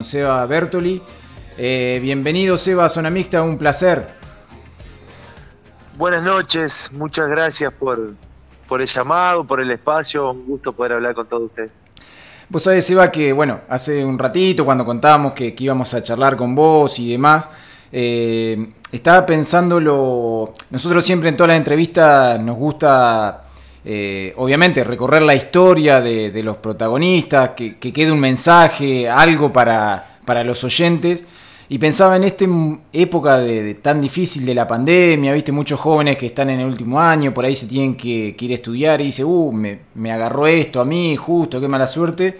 Seba Bertoli. Eh, bienvenido Seba a Zona Mixta, un placer. Buenas noches, muchas gracias por, por el llamado, por el espacio, un gusto poder hablar con todos ustedes. Vos sabés, Seba, que bueno, hace un ratito cuando contábamos que, íbamos a charlar con vos y demás, eh, estaba pensando lo... Nosotros siempre en todas las entrevistas nos gusta eh, obviamente recorrer la historia de, los protagonistas, que, quede un mensaje, algo para, los oyentes. Y pensaba en esta época de, tan difícil de la pandemia, viste muchos jóvenes que están en el último año, por ahí se tienen que, ir a estudiar y dice, uh, me, agarró esto a mí, justo, qué mala suerte.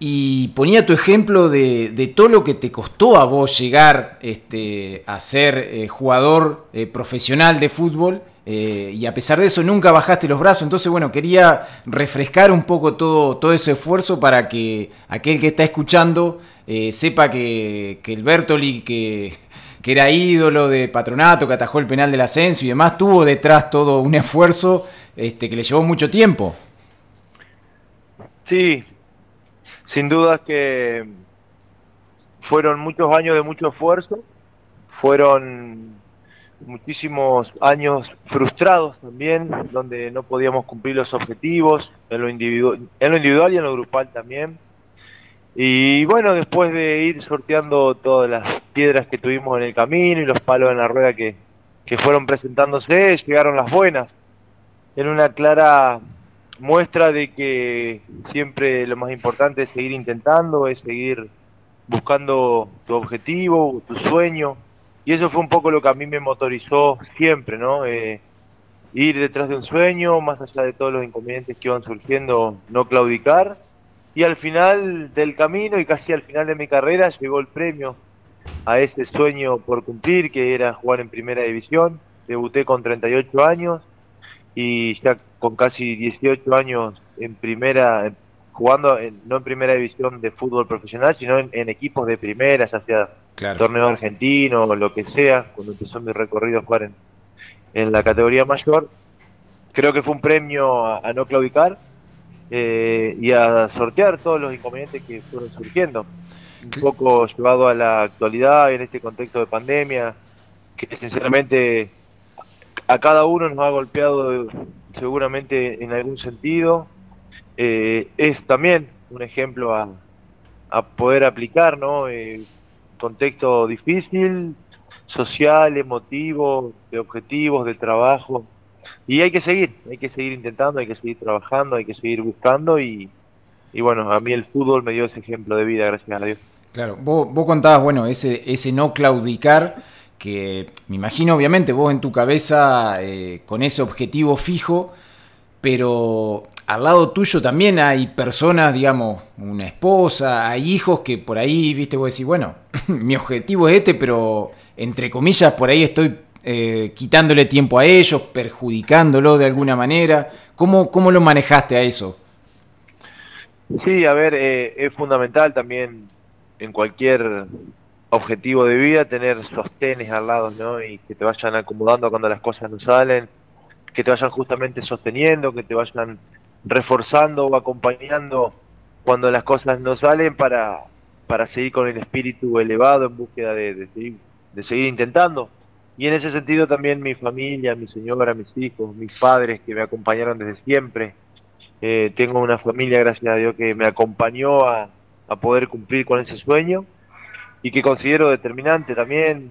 Y ponía tu ejemplo de, todo lo que te costó a vos llegar este, a ser eh, jugador eh, profesional de fútbol eh, y a pesar de eso nunca bajaste los brazos. Entonces, bueno, quería refrescar un poco todo, todo ese esfuerzo para que aquel que está escuchando eh, sepa que, el Bertoli, que, que, era ídolo de patronato, que atajó el penal del ascenso y demás, tuvo detrás todo un esfuerzo este, que le llevó mucho tiempo. Sí, sin duda que fueron muchos años de mucho esfuerzo, fueron muchísimos años frustrados también, donde no podíamos cumplir los objetivos, en lo, individual, en lo individual y en lo grupal también. Y bueno, después de ir sorteando todas las piedras que tuvimos en el camino y los palos en la rueda que, que fueron presentándose, llegaron las buenas. En una clara muestra de que siempre lo más importante es seguir intentando, es seguir buscando tu objetivo, tu sueño, y eso fue un poco lo que a mí me motorizó siempre, ¿no? Eh, ir detrás de un sueño, más allá de todos los inconvenientes que iban surgiendo, no claudicar. Y al final del camino y casi al final de mi carrera llegó el premio a ese sueño por cumplir, que era jugar en primera división. Debuté con 38 años y ya con casi 18 años en primera, jugando no en primera división de fútbol profesional, sino en, equipos de primera, ya sea torneo argentino o lo que sea, cuando empezó mi recorrido a jugar en, la categoría mayor. Creo que fue un premio a, no claudicar eh, y a sortear todos los inconvenientes que fueron surgiendo. Un poco llevado a la actualidad en este contexto de pandemia, que sinceramente a cada uno nos ha golpeado seguramente en algún sentido eh, es también un ejemplo a, poder aplicar, ¿no? Eh, contexto difícil, social, emotivo, de objetivos, de trabajo. Y hay que seguir, hay que seguir intentando, hay que seguir trabajando, hay que seguir buscando y, bueno, a mí el fútbol me dio ese ejemplo de vida, gracias a Dios. Claro, vos, vos contabas, bueno, ese, ese no claudicar, que me imagino obviamente vos en tu cabeza eh, con ese objetivo fijo, pero al lado tuyo también hay personas, digamos, una esposa, hay hijos que por ahí, viste, vos decís, bueno, mi objetivo es este, pero entre comillas por ahí estoy eh, quitándole tiempo a ellos, perjudicándolo de alguna manera. ¿Cómo, cómo lo manejaste a eso? Sí, a ver, eh, es fundamental también en cualquier objetivo de vida tener sostenes al lado, ¿no? Y que te vayan acomodando cuando las cosas no salen que te vayan justamente sosteniendo, que te vayan reforzando o acompañando cuando las cosas no salen para, para seguir con el espíritu elevado en búsqueda de, de, seguir, intentando. Y en ese sentido también mi familia, mi señora, mis hijos, mis padres que me acompañaron desde siempre. Eh, tengo una familia, gracias a Dios, que me acompañó a, a, poder cumplir con ese sueño y que considero determinante también,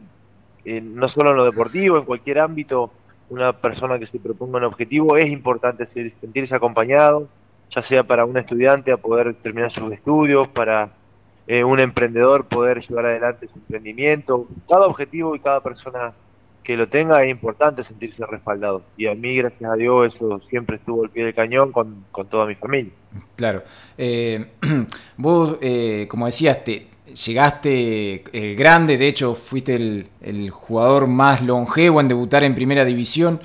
eh, no solo en lo deportivo, en cualquier ámbito, una persona que se proponga un objetivo, es importante sentirse acompañado, ya sea para un estudiante a poder terminar sus estudios, para eh, un emprendedor poder llevar adelante su emprendimiento. Cada objetivo y cada persona que lo tenga es importante sentirse respaldado. Y a mí, gracias a Dios, eso siempre estuvo al pie del cañón con, toda mi familia. Claro. Eh, vos, eh, como decías, te, llegaste eh, grande, de hecho fuiste el, jugador más longevo en debutar en primera división.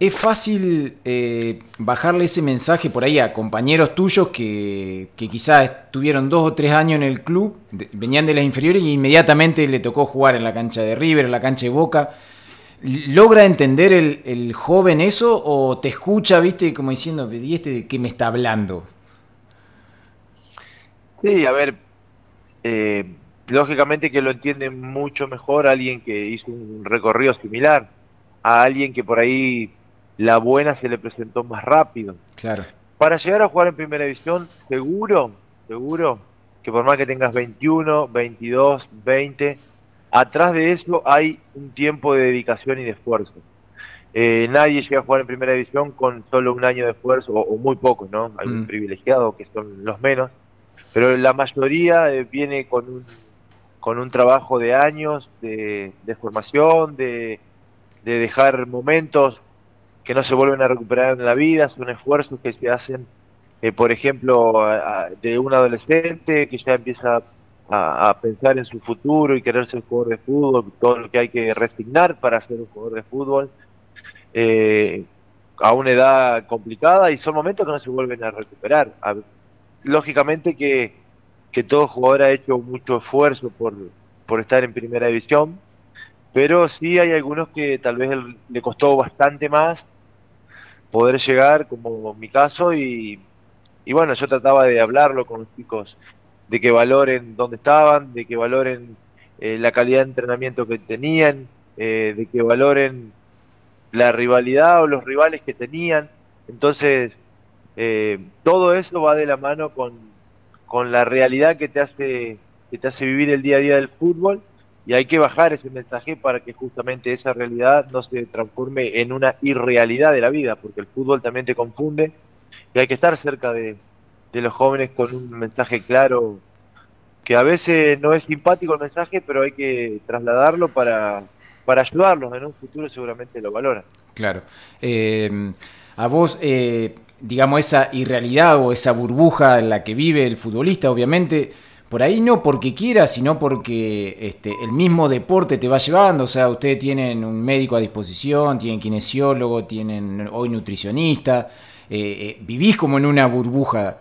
¿Es fácil eh, bajarle ese mensaje por ahí a compañeros tuyos que, quizás estuvieron dos o tres años en el club, venían de las inferiores y inmediatamente le tocó jugar en la cancha de River, en la cancha de Boca? ¿Logra entender el, joven eso o te escucha, viste, como diciendo, ¿y este de qué me está hablando? Sí, a ver, eh, lógicamente que lo entiende mucho mejor alguien que hizo un recorrido similar, a alguien que por ahí la buena se le presentó más rápido. Claro. Para llegar a jugar en primera división, seguro, seguro, que por más que tengas 21, 22, 20, atrás de eso hay un tiempo de dedicación y de esfuerzo. Eh, nadie llega a jugar en primera división con solo un año de esfuerzo, o, muy pocos, ¿no? Hay un mm. privilegiado que son los menos, pero la mayoría eh, viene con un, con un trabajo de años de, formación, de, de, dejar momentos que no se vuelven a recuperar en la vida, son esfuerzos que se hacen, eh, por ejemplo, de un adolescente que ya empieza a, pensar en su futuro y querer ser jugador de fútbol, todo lo que hay que resignar para ser un jugador de fútbol eh, a una edad complicada y son momentos que no se vuelven a recuperar. Lógicamente que, que, todo jugador ha hecho mucho esfuerzo por, por estar en primera división, pero sí hay algunos que tal vez le costó bastante más poder llegar, como mi caso, y, y bueno, yo trataba de hablarlo con los chicos, de que valoren dónde estaban, de que valoren eh, la calidad de entrenamiento que tenían, eh, de que valoren la rivalidad o los rivales que tenían. Entonces, eh, todo eso va de la mano con, con, la realidad que te, hace, que te hace vivir el día a día del fútbol y hay que bajar ese mensaje para que justamente esa realidad no se transforme en una irrealidad de la vida, porque el fútbol también te confunde y hay que estar cerca de, de los jóvenes con un mensaje claro que a veces no es simpático el mensaje, pero hay que trasladarlo para, para ayudarlos en un futuro seguramente lo valoran. Claro. Eh, a vos, eh, digamos, esa irrealidad o esa burbuja en la que vive el futbolista, obviamente, por ahí no porque quiera, sino porque este, el mismo deporte te va llevando. O sea, ustedes tienen un médico a disposición, tienen kinesiólogo, tienen hoy nutricionista. Eh, vivís como en una burbuja,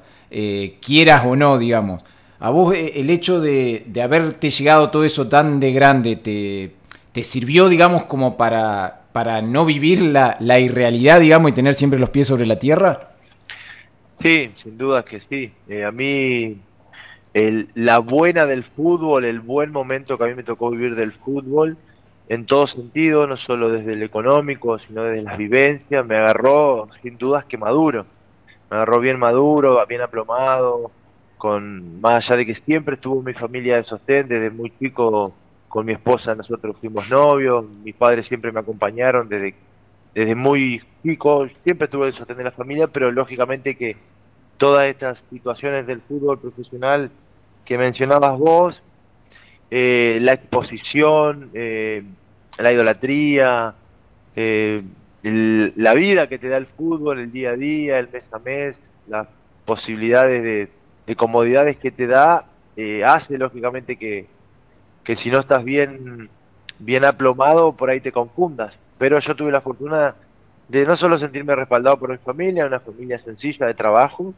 quieras o no, digamos. A vos el hecho de, de haberte llegado todo eso tan de grande, te, ¿te sirvió, digamos, como para, para no vivir la, la, irrealidad, digamos, y tener siempre los pies sobre la tierra? Sí, sin duda que sí. Eh, a mí, el, la buena del fútbol, el buen momento que a mí me tocó vivir del fútbol, en todo sentido, no solo desde el económico, sino desde las vivencias, me agarró sin dudas que maduro. Me agarró bien maduro, bien aplomado, con más allá de que siempre estuvo mi familia de sostén, desde muy chico con mi esposa nosotros fuimos novios, mis padres siempre me acompañaron desde, desde muy chico, siempre estuve el sostén de la familia, pero lógicamente que todas estas situaciones del fútbol profesional que mencionabas vos, eh, la exposición, eh, la idolatría, eh, la vida que te da el fútbol, el día a día, el mes a mes, las posibilidades de, de comodidades que te da, hace lógicamente que, que si no estás bien, bien aplomado, por ahí te confundas. Pero yo tuve la fortuna de no solo sentirme respaldado por mi familia, una familia sencilla de trabajo,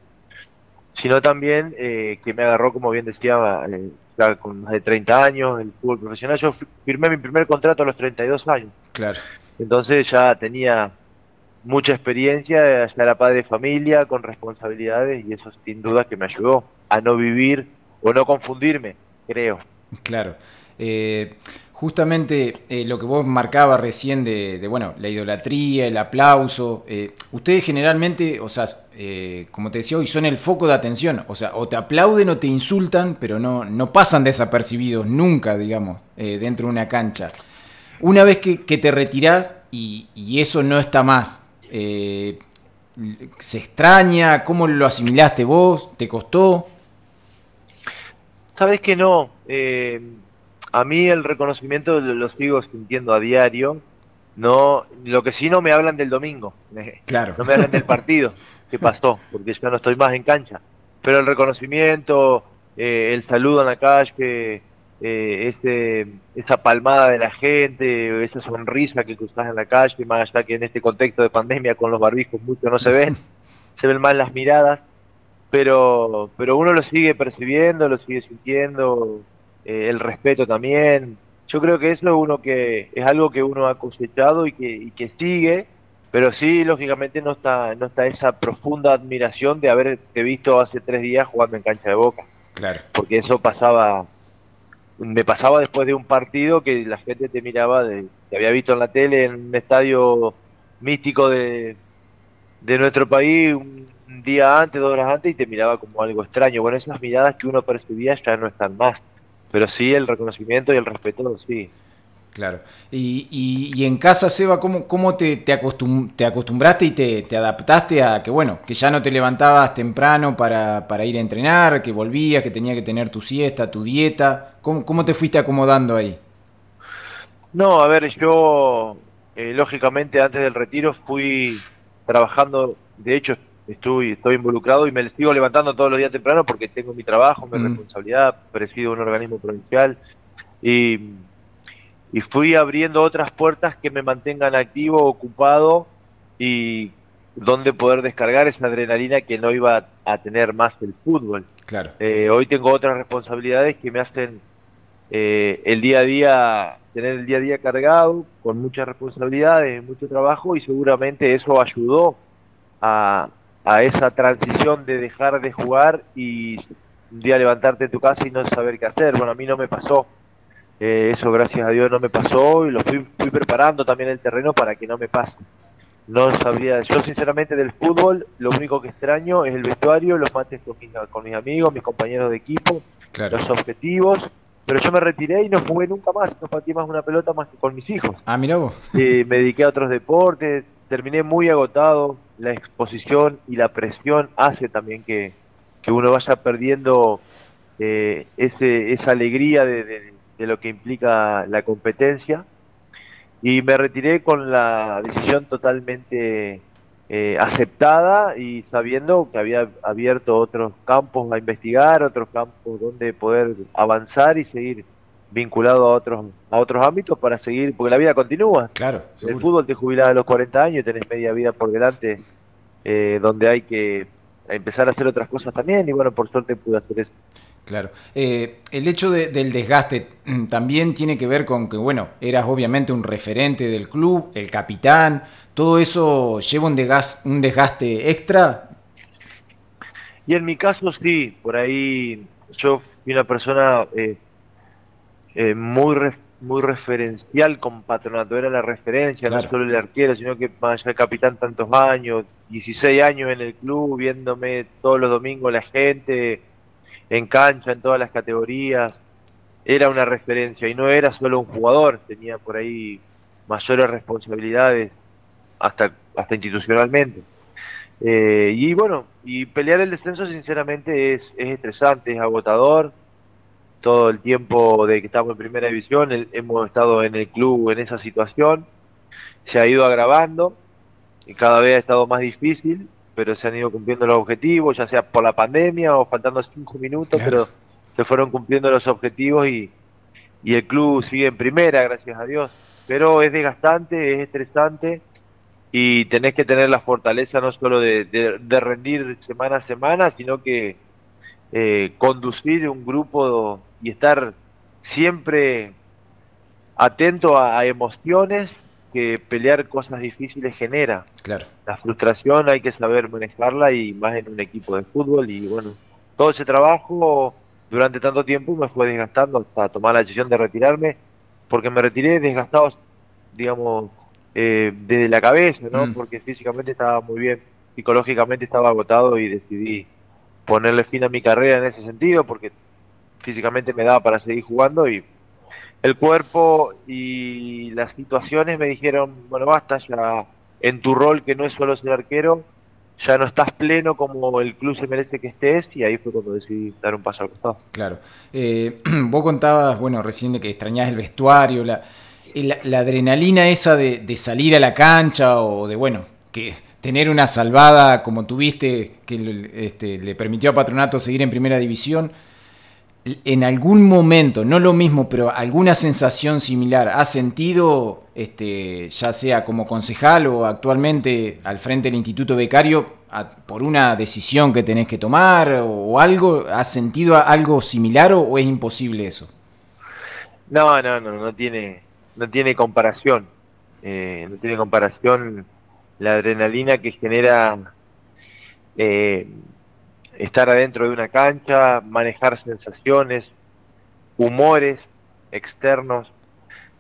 sino también eh, que me agarró, como bien decía, eh, con más de 30 años, el fútbol profesional. Yo firmé mi primer contrato a los 32 años. Claro. Entonces ya tenía mucha experiencia, ya era padre de familia, con responsabilidades, y eso sin duda que me ayudó a no vivir o no confundirme, creo. Claro. Eh, justamente eh, lo que vos marcabas recién de, bueno, la idolatría, el aplauso, eh, ustedes generalmente, o sea, como te decía hoy, son el foco de atención, o sea, o te aplauden o te insultan, pero no, no pasan desapercibidos nunca, digamos, dentro de una cancha. Una vez que, te retirás y, eso no está más, ¿se extraña? ¿Cómo lo asimilaste vos? ¿Te costó? Sabes que no. Eh, a mí el reconocimiento lo sigo sintiendo a diario. No, lo que sí no me hablan del domingo. Claro. No me hablan del partido que pasó, porque yo no estoy más en cancha. Pero el reconocimiento, eh, el saludo en la calle, eh, este, esa palmada de la gente, esa sonrisa que cruzas en la calle, más allá que en este contexto de pandemia con los barbijos mucho no se ven, se ven más las miradas pero, pero uno lo sigue percibiendo, lo sigue sintiendo, eh, el respeto también. Yo creo que eso es, uno que, es algo que uno ha cosechado y que, y que sigue, pero sí, lógicamente, no está, no está esa profunda admiración de haberte visto hace tres días jugando en cancha de boca. Claro. Porque eso pasaba me pasaba después de un partido que la gente te miraba, de, te había visto en la tele en un estadio místico de, de nuestro país un día antes, dos horas antes y te miraba como algo extraño. Bueno, esas miradas que uno percibía ya no están más, pero sí el reconocimiento y el respeto, sí. Claro. Y, y, en casa, Seba, ¿cómo, cómo te, te, acostumbraste y te, adaptaste a que, bueno, que ya no te levantabas temprano para, para, ir a entrenar, que volvías, que tenía que tener tu siesta, tu dieta? ¿Cómo, cómo te fuiste acomodando ahí? No, a ver, yo, eh, lógicamente, antes del retiro fui trabajando, de hecho, estoy, estoy involucrado y me sigo levantando todos los días temprano porque tengo mi trabajo, mi mm. responsabilidad, presido un organismo provincial y y fui abriendo otras puertas que me mantengan activo, ocupado y donde poder descargar esa adrenalina que no iba a tener más el fútbol. Claro. Eh, hoy tengo otras responsabilidades que me hacen eh, el día a día, tener el día a día cargado, con muchas responsabilidades, mucho trabajo y seguramente eso ayudó a, a esa transición de dejar de jugar y un día levantarte en tu casa y no saber qué hacer. Bueno, a mí no me pasó. Eh, eso gracias a Dios no me pasó y lo fui, fui preparando también el terreno para que no me pase. No sabría, yo sinceramente del fútbol lo único que extraño es el vestuario, los mates con mis, amigos, mis compañeros de equipo, los objetivos, pero yo me retiré y no jugué nunca más, no partí más una pelota más que con mis hijos. Ah, mira vos. me dediqué a otros deportes, terminé muy agotado, la exposición y la presión hace también que, uno vaya perdiendo eh, ese, esa alegría de de lo que implica la competencia. Y me retiré con la decisión totalmente eh, aceptada y sabiendo que había abierto otros campos a investigar, otros campos donde poder avanzar y seguir vinculado a otros a otros ámbitos para seguir, porque la vida continúa. Claro, el fútbol te jubilás a los 40 años y tenés media vida por delante, eh, donde hay que empezar a hacer otras cosas también y bueno, por suerte pude hacer eso. Claro. Eh, el hecho del desgaste mm, también tiene que ver con que, bueno, eras obviamente un referente del club, el capitán, todo eso lleva un desgaste, un desgaste extra. Y en mi caso sí, por ahí yo fui una persona eh, eh, muy muy referencial con Patronato, era la referencia, no solo el arquero, sino que más allá el capitán tantos años, 16 años en el club, viéndome todos los domingos la gente, en cancha, en todas las categorías, era una referencia y no era solo un jugador, tenía por ahí mayores responsabilidades hasta, hasta institucionalmente. Eh, y bueno, y pelear el descenso sinceramente es, es, estresante, es agotador. Todo el tiempo de que estamos en primera división hemos estado en el club en esa situación. Se ha ido agravando y cada vez ha estado más difícil pero se han ido cumpliendo los objetivos, ya sea por la pandemia o faltando cinco minutos, pero se fueron cumpliendo los objetivos y, el club sigue en primera, gracias a Dios. Pero es desgastante, es estresante y tenés que tener la fortaleza no solo de, rendir semana a semana, sino que eh, conducir un grupo y estar siempre atento a emociones que pelear cosas difíciles genera. Claro. La frustración hay que saber manejarla y más en un equipo de fútbol y bueno, todo ese trabajo durante tanto tiempo me fue desgastando hasta tomar la decisión de retirarme porque me retiré desgastado, digamos, eh, desde la cabeza, ¿no? Mm. Porque físicamente estaba muy bien, psicológicamente estaba agotado y decidí ponerle fin a mi carrera en ese sentido porque físicamente me daba para seguir jugando y el cuerpo y las situaciones me dijeron, bueno, basta, ya en tu rol que no es solo ser arquero, ya no estás pleno como el club se merece que estés y ahí fue cuando decidí dar un paso al costado. Claro. Eh, vos contabas, bueno, recién de que extrañás el vestuario, la, la, adrenalina esa de, salir a la cancha o de, bueno, que tener una salvada como tuviste que este, le permitió a Patronato seguir en primera división en algún momento, no lo mismo, pero alguna sensación similar, ¿has sentido, este, ya sea como concejal o actualmente al frente del Instituto Becario, por una decisión que tenés que tomar o, algo? ¿Has sentido algo similar o, es imposible eso? No, no, no, no tiene, no tiene comparación. Eh, no tiene comparación la adrenalina que genera eh, estar adentro de una cancha, manejar sensaciones, humores, externos,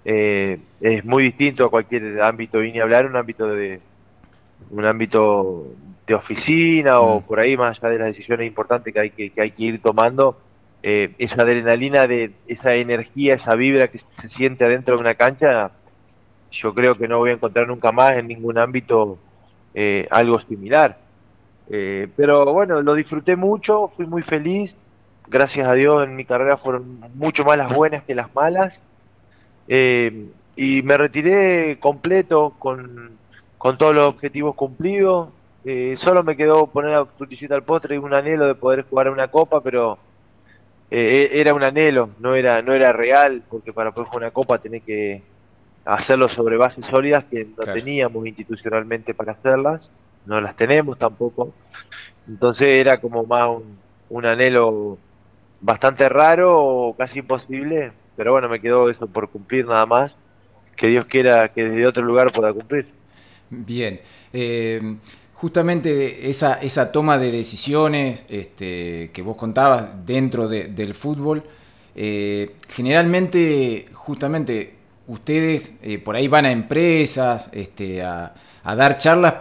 eh, es muy distinto a cualquier ámbito, y ni hablar un ámbito de un ámbito de oficina o mm. por ahí, más allá de las decisiones importantes que hay que, hay que ir tomando, eh, esa adrenalina, de esa energía, esa vibra que se siente adentro de una cancha, yo creo que no voy a encontrar nunca más en ningún ámbito eh, algo similar. Eh, pero bueno, lo disfruté mucho, fui muy feliz. Gracias a Dios en mi carrera fueron mucho más las buenas que las malas. y me retiré completo con, con todos los objetivos cumplidos. Eh, solo me quedó poner la fruticita al postre y un anhelo de poder jugar una copa, pero eh, e-, era un anhelo, no era, no era real, porque para poder jugar una copa tenés que hacerlo sobre bases sólidas que no teníamos institucionalmente para hacerlas, no las tenemos tampoco. Entonces era como más un, un anhelo bastante raro o casi imposible, pero bueno, me quedó eso por cumplir nada más. Que Dios quiera que desde otro lugar pueda cumplir. Bien. Eh, justamente esa, esa toma de decisiones este, que vos contabas dentro del fútbol, eh, generalmente, justamente, ustedes eh, por ahí van a empresas este, a, dar charlas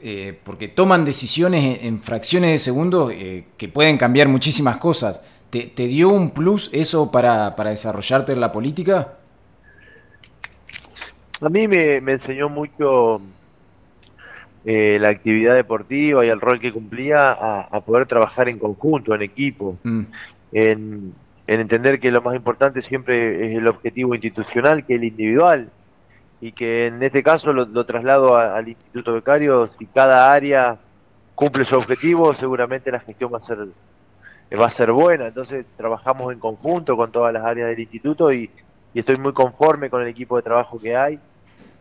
eh, porque toman decisiones en, fracciones de segundo que pueden cambiar muchísimas cosas. ¿Te, dio un plus eso para, desarrollarte en la política? A mí me enseñó mucho eh, la actividad deportiva y el rol que cumplía a, poder trabajar en conjunto, en equipo, mm. en, entender que lo más importante siempre es el objetivo institucional que el individual y que en este caso lo, traslado al Instituto Becario, si cada área cumple su objetivo, seguramente la gestión va a ser va a ser buena, entonces trabajamos en conjunto con todas las áreas del instituto y, estoy muy conforme con el equipo de trabajo que hay.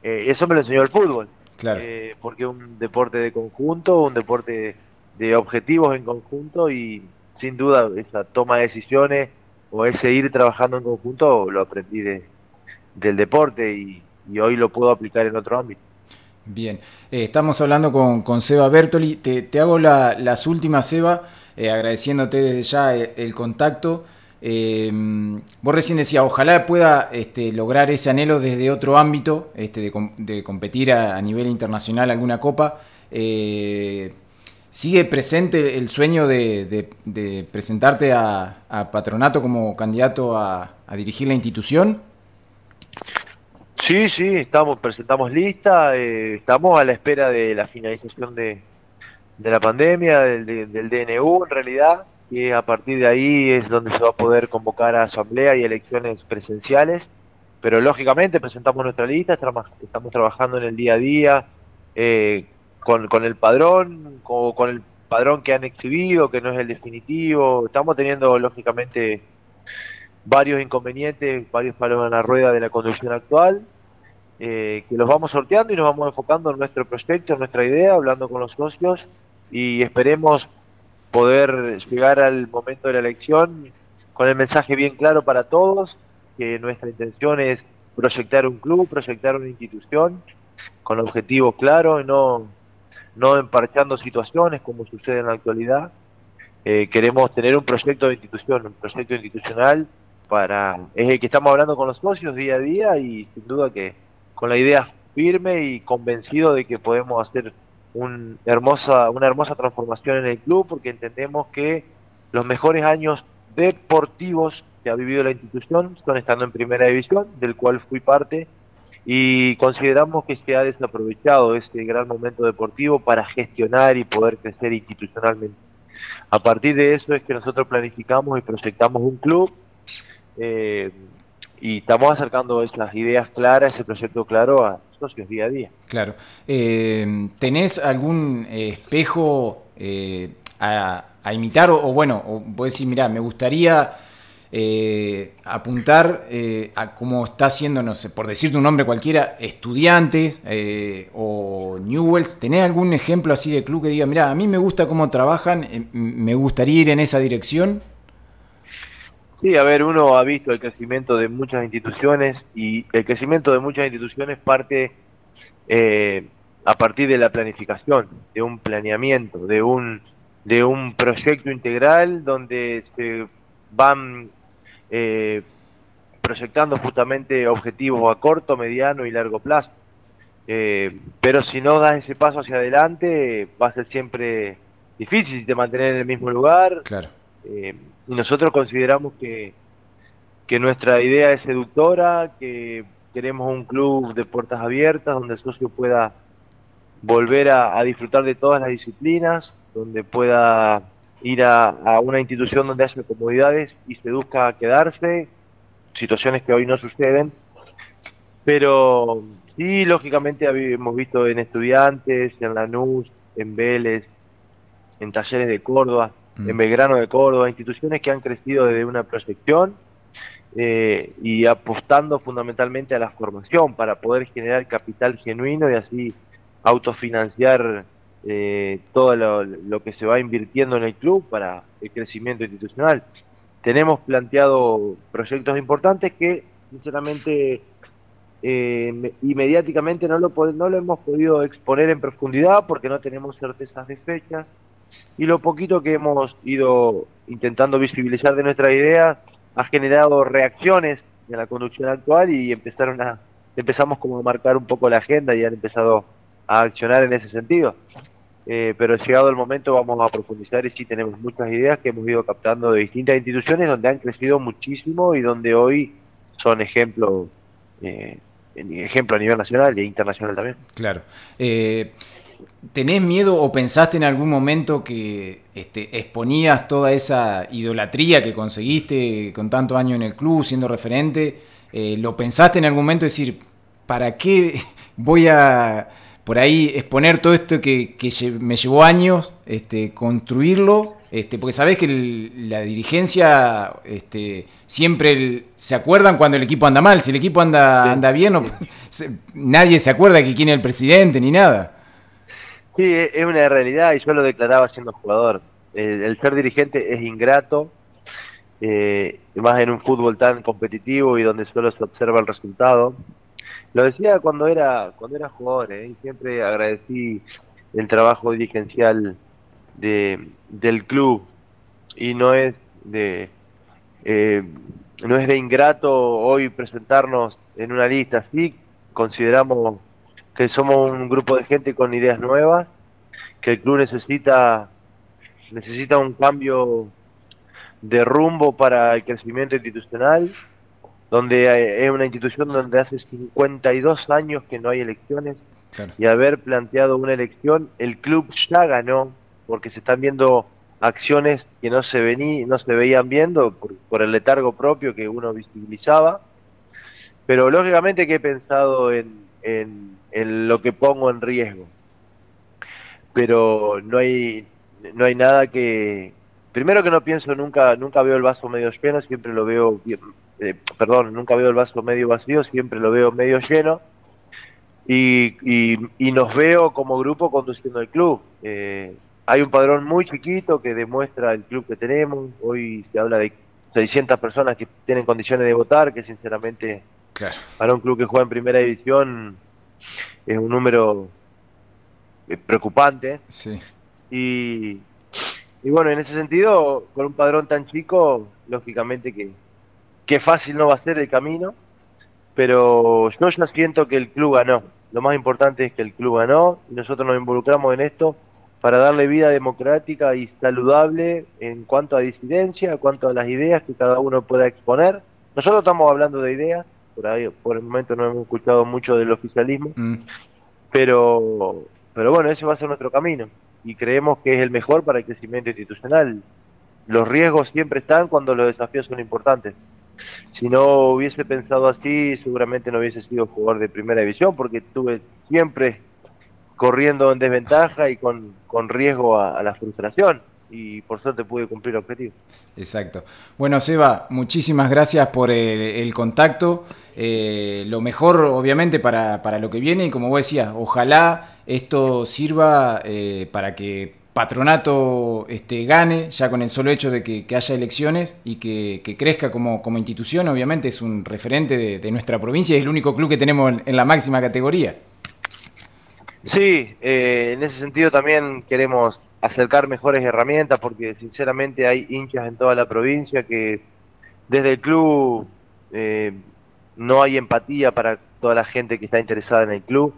Eh, eso me lo enseñó el fútbol. Claro. Eh, porque es un deporte de conjunto, un deporte de objetivos en conjunto y sin duda esa toma de decisiones o ese ir trabajando en conjunto lo aprendí del deporte y, hoy lo puedo aplicar en otro ámbito. Bien, eh, estamos hablando con, Seba Bertoli. Te, hago las últimas, Seba, eh, agradeciéndote desde ya el contacto. Eh, vos recién decías, ojalá pueda este, lograr ese anhelo desde otro ámbito, este, de, competir a, nivel internacional alguna copa. Eh, ¿Sigue presente el sueño de, presentarte a, Patronato como candidato a, dirigir la institución? Sí, sí, estamos, presentamos lista, eh, estamos a la espera de la finalización de, la pandemia, del, DNU en realidad y a partir de ahí es donde se va a poder convocar a asamblea y elecciones presenciales. Pero lógicamente presentamos nuestra lista, estamos trabajando en el día a día eh, con, el padrón, con, con el padrón que han exhibido, que no es el definitivo. Estamos teniendo lógicamente varios inconvenientes, varios palos en la rueda de la conducción actual, eh, que los vamos sorteando y nos vamos enfocando en nuestro proyecto, en nuestra idea, hablando con los socios y esperemos poder llegar al momento de la elección con el mensaje bien claro para todos, que nuestra intención es proyectar un club, proyectar una institución con objetivos claros y no, no emparchando situaciones como sucede en la actualidad. Eh, queremos tener un proyecto de institución, un proyecto institucional para es el que estamos hablando con los socios día a día y sin duda que con la idea firme y convencido de que podemos hacer un hermosa, una hermosa transformación en el club porque entendemos que los mejores años deportivos que ha vivido la institución son estando en primera división, del cual fui parte, y consideramos que se ha desaprovechado este gran momento deportivo para gestionar y poder crecer institucionalmente. A partir de eso es que nosotros planificamos y proyectamos un club eh, y estamos acercando esas ideas claras, ese proyecto claro a, socios día a día. Claro. Eh, ¿Tenés algún eh, espejo eh, a, imitar? O, bueno, o vos decir, mira, me gustaría apuntar a cómo está haciendo, no sé, por decirte un nombre cualquiera, estudiantes o Newells. ¿Tenés algún ejemplo así de club que diga, mira, a mí me gusta cómo trabajan, me gustaría ir en esa dirección? Sí, a ver, uno ha visto el crecimiento de muchas instituciones y el crecimiento de muchas instituciones parte eh, a partir de la planificación, de un planeamiento, de un, de un proyecto integral donde se van eh, proyectando justamente objetivos a corto, mediano y largo plazo. Eh, pero si no das ese paso hacia adelante, va a ser siempre difícil de mantener en el mismo lugar. Claro. Eh, y nosotros consideramos que, que nuestra idea es seductora, que queremos un club de puertas abiertas donde el socio pueda volver a, disfrutar de todas las disciplinas, donde pueda ir a, una institución donde haya comodidades y seduzca a quedarse, situaciones que hoy no suceden. Pero sí, lógicamente hemos visto en estudiantes, en Lanús, en Vélez, en talleres de Córdoba, mm. en Belgrano de Córdoba, instituciones que han crecido desde una proyección eh, y apostando fundamentalmente a la formación para poder generar capital genuino y así autofinanciar eh, todo lo, que se va invirtiendo en el club para el crecimiento institucional. Tenemos planteado proyectos importantes que, sinceramente, eh, y mediáticamente no lo, no lo hemos podido exponer en profundidad porque no tenemos certezas de fechas. Y lo poquito que hemos ido intentando visibilizar de nuestra idea ha generado reacciones en la conducción actual y empezaron a, empezamos como a marcar un poco la agenda y han empezado a accionar en ese sentido. Eh, pero llegado el momento vamos a profundizar y sí tenemos muchas ideas que hemos ido captando de distintas instituciones donde han crecido muchísimo y donde hoy son ejemplos eh, ejemplo a nivel nacional e internacional también. Claro. Eh, ¿Tenés miedo o pensaste en algún momento que este, exponías toda esa idolatría que conseguiste con tantos años en el club, siendo referente? Eh, ¿Lo pensaste en algún momento decir, ¿para qué voy a por ahí exponer todo esto que, me llevó años este, construirlo, este, porque sabés que la dirigencia este, siempre se acuerdan cuando el equipo anda mal, si el equipo anda, anda bien, nadie se acuerda que quién es el presidente ni nada. Sí, es una realidad y yo lo declaraba siendo jugador. El, ser dirigente es ingrato, eh, más en un fútbol tan competitivo y donde solo se observa el resultado. Lo decía cuando era cuando era jugador, ¿eh? y siempre agradecí el trabajo dirigencial de, del club y no es de eh, no es de ingrato hoy presentarnos en una lista. Sí, consideramos que somos un grupo de gente con ideas nuevas, que el club necesita necesita un cambio de rumbo para el crecimiento institucional donde es una institución donde hace 52 años que no hay elecciones. Y haber planteado una elección, el club ya ganó porque se están viendo acciones que no se vení, no se veían viendo por, el letargo propio que uno visibilizaba, pero lógicamente que he pensado en, en, lo que pongo en riesgo, pero no hay no hay nada que primero que no pienso nunca nunca veo el vaso medio lleno siempre lo veo eh, perdón, nunca veo el vaso medio vacío, siempre lo veo medio lleno. Y, y, nos veo como grupo conduciendo el club. Eh, hay un padrón muy chiquito que demuestra el club que tenemos. Hoy se habla de 600 personas que tienen condiciones de votar, que sinceramente para un club que juega en primera división es un número eh, preocupante. Y, y bueno, en ese sentido, con un padrón tan chico, lógicamente que, que fácil no va a ser el camino, pero yo ya siento que el club ganó. Lo más importante es que el club ganó y nosotros nos involucramos en esto para darle vida democrática y saludable en cuanto a disidencia, en cuanto a las ideas que cada uno pueda exponer. Nosotros estamos hablando de ideas, por ahí por el momento no hemos escuchado mucho del oficialismo, mm. pero, pero bueno, ese va a ser nuestro camino y creemos que es el mejor para el crecimiento institucional. Los riesgos siempre están cuando los desafíos son importantes. Si no hubiese pensado así, seguramente no hubiese sido jugador de primera división, porque estuve siempre corriendo en desventaja y con, riesgo a, la frustración. Y por suerte pude cumplir el objetivo. Exacto. Bueno, Seba, muchísimas gracias por el, contacto. Eh, lo mejor, obviamente, para, para, lo que viene. Y como vos decías, ojalá esto sirva eh, para que patronato este, gane, ya con el solo hecho de que, haya elecciones y que, crezca como, como, institución, obviamente es un referente de, nuestra provincia, es el único club que tenemos en, la máxima categoría. Sí, eh, en ese sentido también queremos acercar mejores herramientas porque sinceramente hay hinchas en toda la provincia que desde el club eh, no hay empatía para toda la gente que está interesada en el club.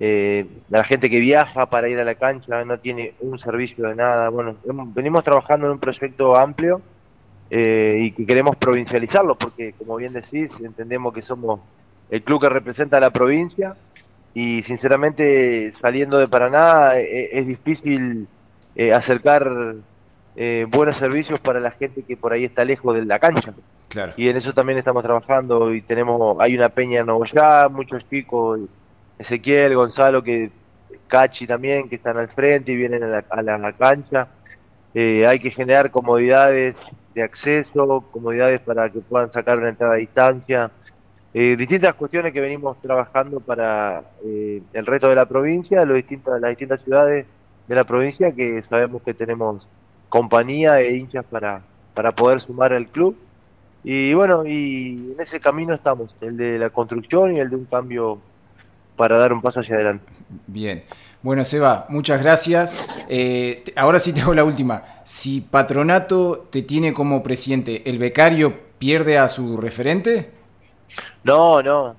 Eh, la gente que viaja para ir a la cancha no tiene un servicio de nada. Bueno, venimos trabajando en un proyecto amplio eh, y que queremos provincializarlo porque, como bien decís, entendemos que somos el club que representa a la provincia y sinceramente saliendo de Paraná es, difícil acercar buenos servicios para la gente que por ahí está lejos de la cancha. Y en eso también estamos trabajando y tenemos, hay una peña en Novoyá, muchos chicos, Ezequiel, Gonzalo, que Cachi también, que están al frente y vienen a la, cancha. Eh, hay que generar comodidades de acceso, comodidades para que puedan sacar una entrada a distancia. Eh, distintas cuestiones que venimos trabajando para eh, el resto de la provincia, los distintos, las distintas ciudades de la provincia que sabemos que tenemos compañía e hinchas para, para poder sumar al club y bueno, y en ese camino estamos, el de la construcción y el de un cambio para dar un paso hacia adelante. Bien. Bueno, Seba, muchas gracias. Eh, ahora sí te hago la última. Si Patronato te tiene como presidente, ¿el becario pierde a su referente? No, no.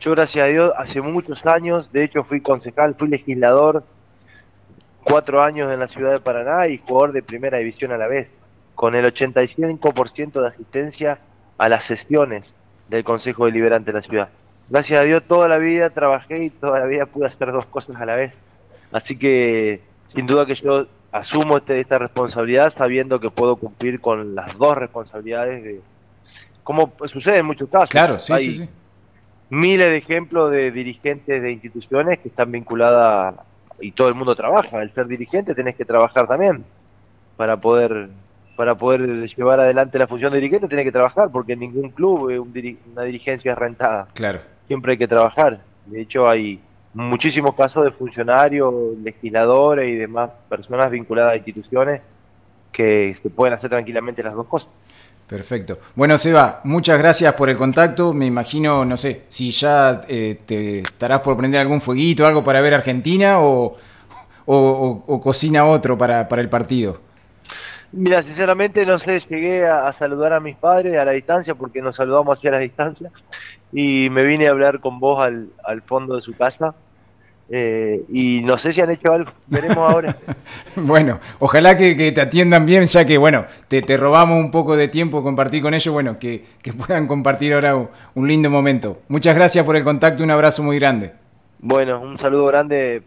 Yo, gracias a Dios, hace muchos años, de hecho fui concejal, fui legislador, cuatro años en la ciudad de Paraná y jugador de primera división a la vez con el 85% de asistencia a las sesiones del Consejo Deliberante de la ciudad. Gracias a Dios toda la vida trabajé y toda la vida pude hacer dos cosas a la vez. Así que sin duda que yo asumo este, esta responsabilidad sabiendo que puedo cumplir con las dos responsabilidades de como sucede en muchos casos. Claro, sí, sí, sí. Miles de ejemplos de dirigentes de instituciones que están vinculadas y todo el mundo trabaja. El ser dirigente tenés que trabajar también para poder para poder llevar adelante la función de dirigente tiene que trabajar, porque en ningún club eh, una dirigencia es rentada. Claro. Siempre hay que trabajar. De hecho, hay muchísimos casos de funcionarios, legisladores y demás personas vinculadas a instituciones que se pueden hacer tranquilamente las dos cosas. Perfecto. Bueno, Seba, muchas gracias por el contacto. Me imagino, no sé, si ya eh, te estarás por prender algún fueguito, algo para ver Argentina o, cocina otro para, para el partido. Mira, sinceramente no sé, llegué a, saludar a mis padres a la distancia porque nos saludamos hacia la distancia y me vine a hablar con vos al, al fondo de su casa. Eh, y no sé si han hecho algo, veremos ahora. bueno, ojalá que, te atiendan bien, ya que, bueno, te, te, robamos un poco de tiempo compartir con ellos, bueno, que, que puedan compartir ahora un, un, lindo momento. Muchas gracias por el contacto, un abrazo muy grande. Bueno, un saludo grande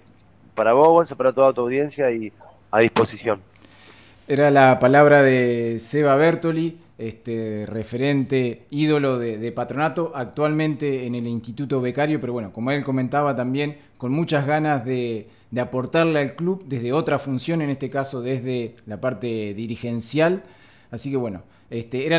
para vos, para toda tu audiencia y a disposición. Era la palabra de Seba Bertoli, este referente ídolo de, patronato, actualmente en el Instituto Becario, pero bueno, como él comentaba también, con muchas ganas de, aportarle al club desde otra función, en este caso desde la parte dirigencial. Así que bueno, este, era